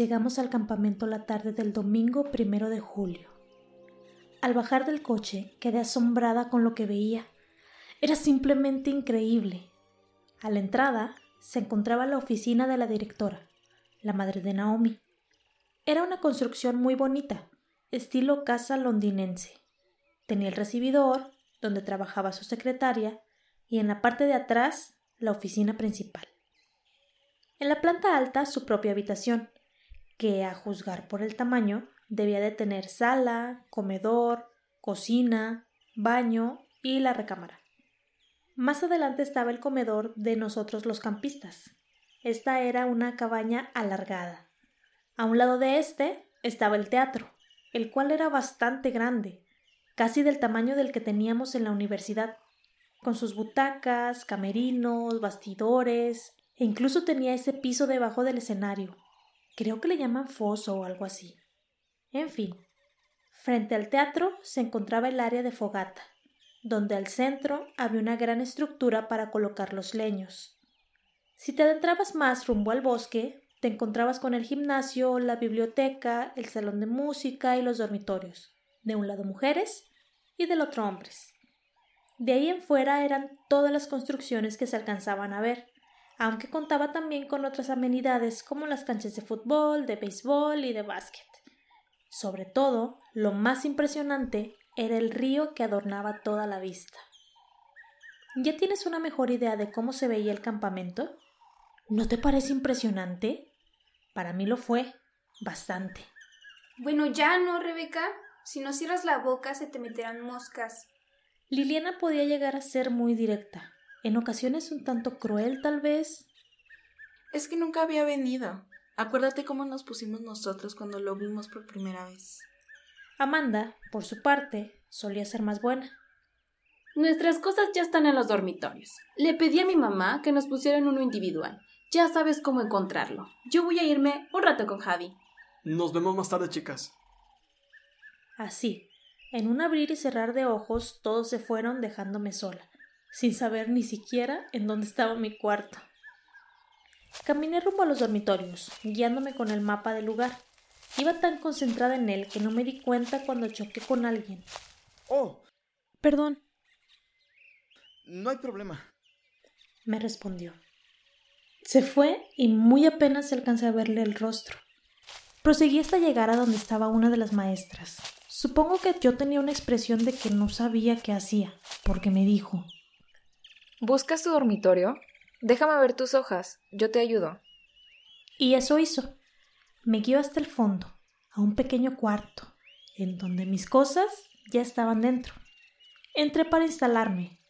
llegamos al campamento la tarde del domingo primero de julio. Al bajar del coche quedé asombrada con lo que veía. Era simplemente increíble. A la entrada se encontraba la oficina de la directora, la madre de Naomi. Era una construcción muy bonita, estilo casa londinense. Tenía el recibidor, donde trabajaba su secretaria, y en la parte de atrás la oficina principal. En la planta alta su propia habitación, que, a juzgar por el tamaño, debía de tener sala, comedor, cocina, baño y la recámara. Más adelante estaba el comedor de nosotros los campistas. Esta era una cabaña alargada. A un lado de este estaba el teatro, el cual era bastante grande, casi del tamaño del que teníamos en la universidad, con sus butacas, camerinos, bastidores, e incluso tenía ese piso debajo del escenario. Creo que le llaman foso o algo así. En fin, frente al teatro se encontraba el área de fogata, donde al centro había una gran estructura para colocar los leños. Si te adentrabas más rumbo al bosque, te encontrabas con el gimnasio, la biblioteca, el salón de música y los dormitorios. De un lado mujeres y del otro hombres. De ahí en fuera eran todas las construcciones que se alcanzaban a ver, aunque contaba también con otras amenidades como las canchas de fútbol, de béisbol y de básquet. Sobre todo, lo más impresionante era el río que adornaba toda la vista. ¿Ya tienes una mejor idea de cómo se veía el campamento? ¿No te parece impresionante? Para mí lo fue, bastante. Bueno, ya no, Rebeca. Si no cierras la boca se te meterán moscas. Liliana podía llegar a ser muy directa, en ocasiones un tanto cruel tal vez. Es que nunca había venido. Acuérdate cómo nos pusimos nosotros cuando lo vimos por primera vez. Amanda, por su parte, solía ser más buena. Nuestras cosas ya están en los dormitorios. Le pedí a mi mamá que nos pusieran uno individual. Ya sabes cómo encontrarlo. Yo voy a irme un rato con Javi. Nos vemos más tarde, chicas. Así, en un abrir y cerrar de ojos, todos se fueron dejándome sola, sin saber ni siquiera en dónde estaba mi cuarto. Caminé rumbo a los dormitorios, guiándome con el mapa del lugar. Iba tan concentrada en él que no me di cuenta cuando choqué con alguien. Oh. Perdón. No hay problema. Me respondió. Se fue y muy apenas alcancé a verle el rostro. Proseguí hasta llegar a donde estaba una de las maestras. Supongo que yo tenía una expresión de que no sabía qué hacía, porque me dijo ¿Buscas tu dormitorio? Déjame ver tus hojas, yo te ayudo. Y eso hizo. Me guió hasta el fondo, a un pequeño cuarto, en donde mis cosas ya estaban dentro. Entré para instalarme.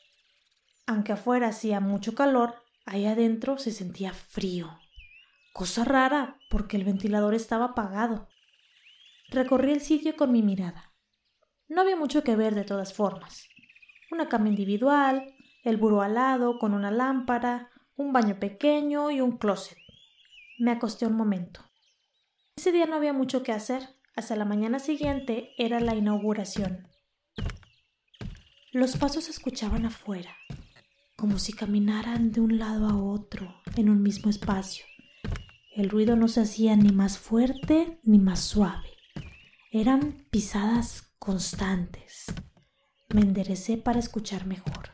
Aunque afuera hacía mucho calor, ahí adentro se sentía frío. Cosa rara, porque el ventilador estaba apagado. Recorrí el sitio con mi mirada. No había mucho que ver de todas formas. Una cama individual, el buró al lado con una lámpara, un baño pequeño y un closet. Me acosté un momento. Ese día no había mucho que hacer. Hasta la mañana siguiente era la inauguración. Los pasos se escuchaban afuera, como si caminaran de un lado a otro en un mismo espacio. El ruido no se hacía ni más fuerte ni más suave. Eran pisadas constantes. Me enderecé para escuchar mejor.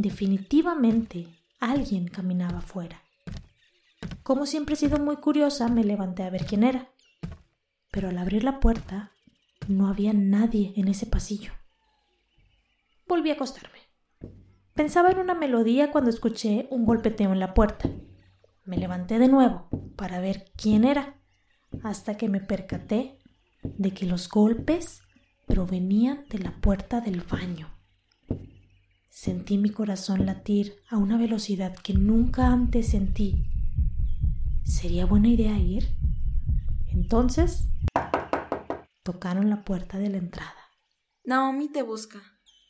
Definitivamente alguien caminaba afuera. Como siempre he sido muy curiosa, me levanté a ver quién era. Pero al abrir la puerta, no había nadie en ese pasillo. Volví a acostarme. Pensaba en una melodía cuando escuché un golpeteo en la puerta. Me levanté de nuevo para ver quién era, hasta que me percaté de que los golpes provenían de la puerta del baño. Sentí mi corazón latir a una velocidad que nunca antes sentí. ¿Sería buena idea ir? Entonces tocaron la puerta de la entrada. Naomi te busca.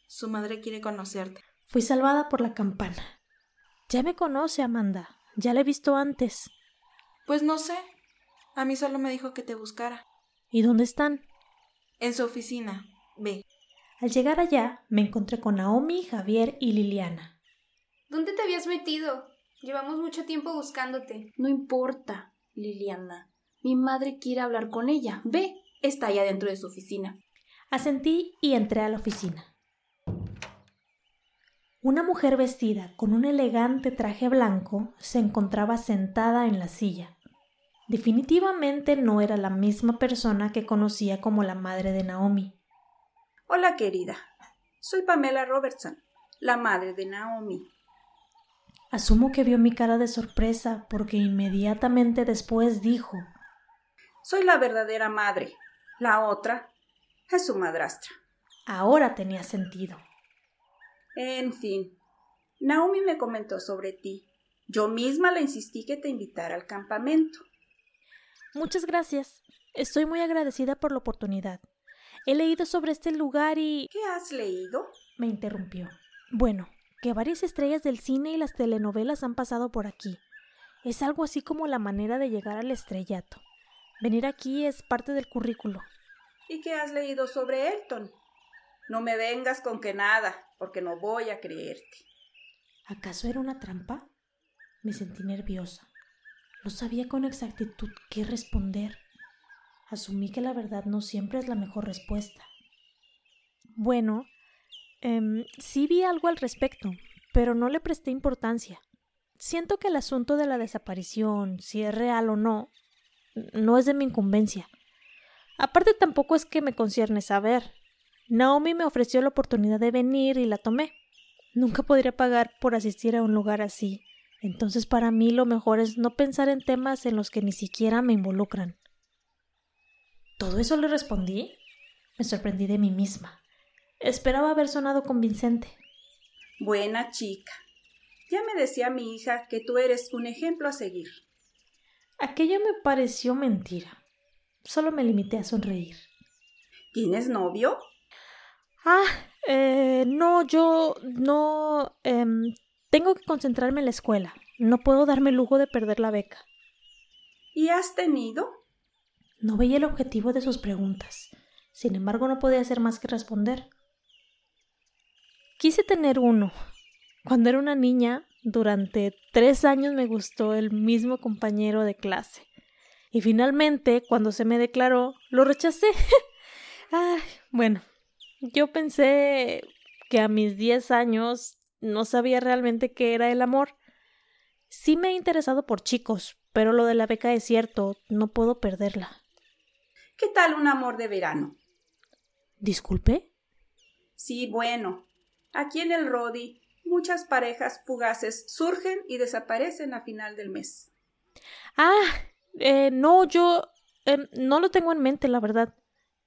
Su madre quiere conocerte. Fui salvada por la campana. Ya me conoce, Amanda. Ya la he visto antes. Pues no sé. A mí solo me dijo que te buscara. ¿Y dónde están? En su oficina. Ve. Al llegar allá, me encontré con Naomi, Javier y Liliana. ¿Dónde te habías metido? Llevamos mucho tiempo buscándote. No importa, Liliana. Mi madre quiere hablar con ella. Ve, está allá dentro de su oficina. Asentí y entré a la oficina. Una mujer vestida con un elegante traje blanco se encontraba sentada en la silla. Definitivamente no era la misma persona que conocía como la madre de Naomi. Hola, querida. Soy Pamela Robertson, la madre de Naomi. Asumo que vio mi cara de sorpresa porque inmediatamente después dijo Soy la verdadera madre. La otra es su madrastra. Ahora tenía sentido. En fin, Naomi me comentó sobre ti. Yo misma le insistí que te invitara al campamento. Muchas gracias. Estoy muy agradecida por la oportunidad. He leído sobre este lugar y... ¿Qué has leído? me interrumpió. Bueno, que varias estrellas del cine y las telenovelas han pasado por aquí. Es algo así como la manera de llegar al estrellato. Venir aquí es parte del currículo. ¿Y qué has leído sobre Elton? No me vengas con que nada, porque no voy a creerte. ¿Acaso era una trampa? Me sentí nerviosa. No sabía con exactitud qué responder. Asumí que la verdad no siempre es la mejor respuesta. Bueno, eh, sí vi algo al respecto, pero no le presté importancia. Siento que el asunto de la desaparición, si es real o no, no es de mi incumbencia. Aparte tampoco es que me concierne saber. Naomi me ofreció la oportunidad de venir y la tomé. Nunca podría pagar por asistir a un lugar así. Entonces para mí lo mejor es no pensar en temas en los que ni siquiera me involucran. ¿Todo eso le respondí? Me sorprendí de mí misma. Esperaba haber sonado convincente. Buena chica. Ya me decía mi hija que tú eres un ejemplo a seguir. Aquello me pareció mentira. Solo me limité a sonreír. ¿Tienes novio? Ah, eh, no, yo no. Eh, tengo que concentrarme en la escuela. No puedo darme el lujo de perder la beca. ¿Y has tenido? No veía el objetivo de sus preguntas. Sin embargo, no podía hacer más que responder. Quise tener uno. Cuando era una niña, durante tres años me gustó el mismo compañero de clase. Y finalmente, cuando se me declaró, lo rechacé. Ay, bueno, yo pensé que a mis diez años no sabía realmente qué era el amor. Sí me he interesado por chicos, pero lo de la beca es cierto, no puedo perderla. ¿Qué tal un amor de verano? ¿Disculpe? Sí, bueno. Aquí en el Rodi, muchas parejas fugaces surgen y desaparecen a final del mes. Ah, eh, no, yo eh, no lo tengo en mente, la verdad.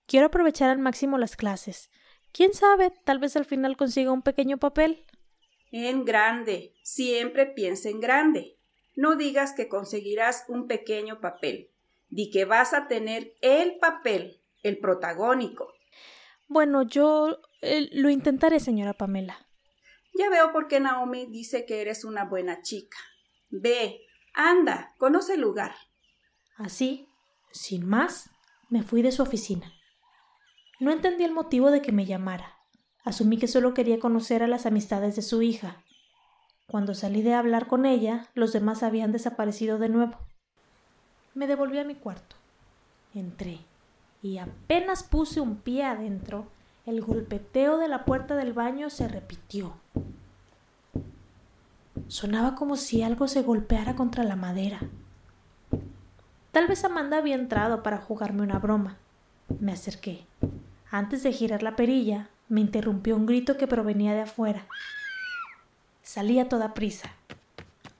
Quiero aprovechar al máximo las clases. Quién sabe, tal vez al final consiga un pequeño papel. En grande. Siempre piensa en grande. No digas que conseguirás un pequeño papel. Di que vas a tener el papel, el protagónico. Bueno, yo eh, lo intentaré, señora Pamela. Ya veo por qué Naomi dice que eres una buena chica. Ve, anda, conoce el lugar. Así, sin más, me fui de su oficina. No entendí el motivo de que me llamara. Asumí que solo quería conocer a las amistades de su hija. Cuando salí de hablar con ella, los demás habían desaparecido de nuevo. Me devolví a mi cuarto. Entré y apenas puse un pie adentro, el golpeteo de la puerta del baño se repitió. Sonaba como si algo se golpeara contra la madera. Tal vez Amanda había entrado para jugarme una broma. Me acerqué. Antes de girar la perilla, me interrumpió un grito que provenía de afuera. Salí a toda prisa.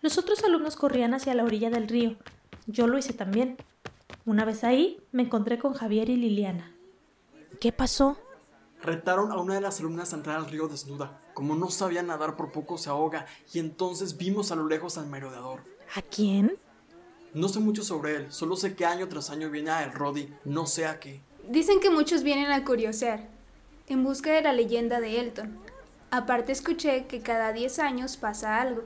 Los otros alumnos corrían hacia la orilla del río. Yo lo hice también. Una vez ahí, me encontré con Javier y Liliana. ¿Qué pasó? Retaron a una de las alumnas a entrar al río desnuda. Como no sabía nadar, por poco se ahoga, y entonces vimos a lo lejos al merodeador. ¿A quién? No sé mucho sobre él, solo sé que año tras año viene a El Rodi, no sé a qué. Dicen que muchos vienen a curiosear, en busca de la leyenda de Elton. Aparte escuché que cada 10 años pasa algo.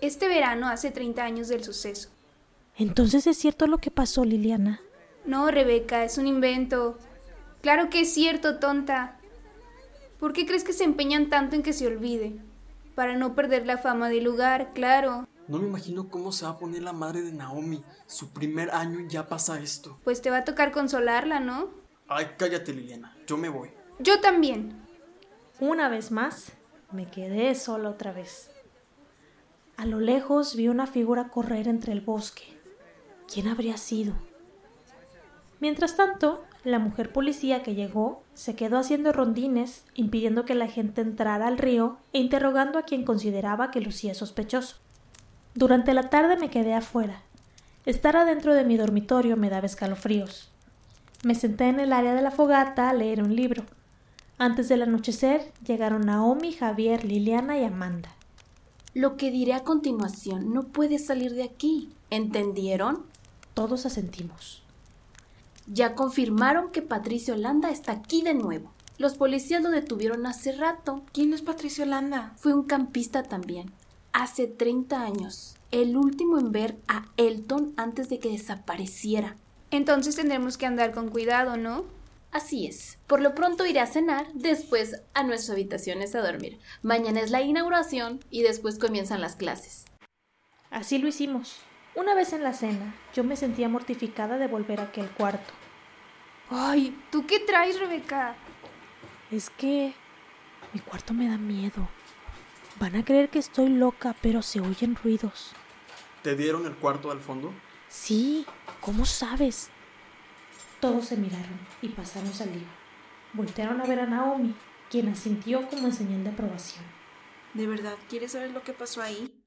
Este verano hace 30 años del suceso. Entonces es cierto lo que pasó, Liliana. No, Rebeca, es un invento. Claro que es cierto, tonta. ¿Por qué crees que se empeñan tanto en que se olvide? Para no perder la fama del lugar, claro. No me imagino cómo se va a poner la madre de Naomi. Su primer año y ya pasa esto. Pues te va a tocar consolarla, ¿no? Ay, cállate, Liliana. Yo me voy. Yo también. Una vez más, me quedé sola otra vez. A lo lejos vi una figura correr entre el bosque. ¿Quién habría sido? Mientras tanto, la mujer policía que llegó se quedó haciendo rondines, impidiendo que la gente entrara al río e interrogando a quien consideraba que lucía sospechoso. Durante la tarde me quedé afuera. Estar adentro de mi dormitorio me daba escalofríos. Me senté en el área de la fogata a leer un libro. Antes del anochecer llegaron Naomi, Javier, Liliana y Amanda. Lo que diré a continuación no puede salir de aquí. ¿Entendieron? Todos asentimos. Ya confirmaron que Patricio Holanda está aquí de nuevo. Los policías lo detuvieron hace rato. ¿Quién es Patricio Holanda? Fue un campista también. Hace 30 años. El último en ver a Elton antes de que desapareciera. Entonces tendremos que andar con cuidado, ¿no? Así es. Por lo pronto iré a cenar, después a nuestras habitaciones a dormir. Mañana es la inauguración y después comienzan las clases. Así lo hicimos. Una vez en la cena, yo me sentía mortificada de volver a aquel cuarto. Ay, ¿tú qué traes, Rebeca? Es que mi cuarto me da miedo. Van a creer que estoy loca, pero se oyen ruidos. ¿Te dieron el cuarto al fondo? Sí, ¿cómo sabes? Todos se miraron y pasaron saliva. Voltearon a ver a Naomi, quien asintió como en señal de aprobación. ¿De verdad quieres saber lo que pasó ahí?